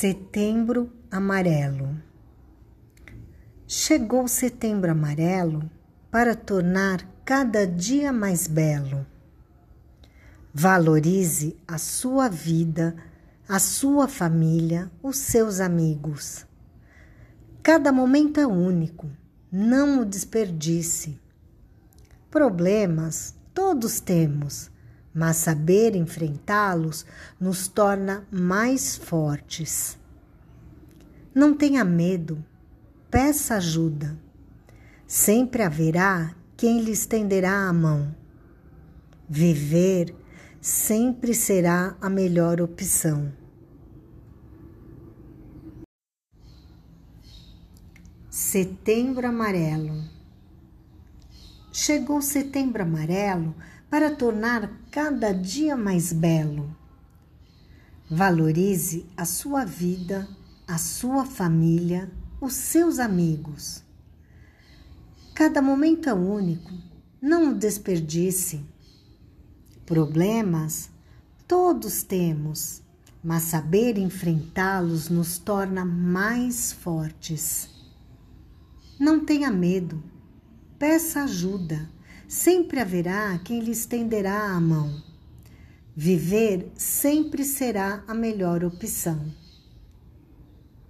Setembro Amarelo. Chegou Setembro Amarelo para tornar cada dia mais belo. Valorize a sua vida, a sua família, os seus amigos. Cada momento é único, não o desperdice. Problemas todos temos mas saber enfrentá-los nos torna mais fortes. Não tenha medo, peça ajuda. Sempre haverá quem lhe estenderá a mão. Viver sempre será a melhor opção. Setembro Amarelo. Chegou Setembro Amarelo para tornar cada dia mais belo. Valorize a sua vida, a sua família, os seus amigos. Cada momento é único, não o desperdice. Problemas todos temos, mas saber enfrentá-los nos torna mais fortes. Não tenha medo, peça ajuda sempre haverá quem lhe estenderá a mão. Viver sempre será a melhor opção.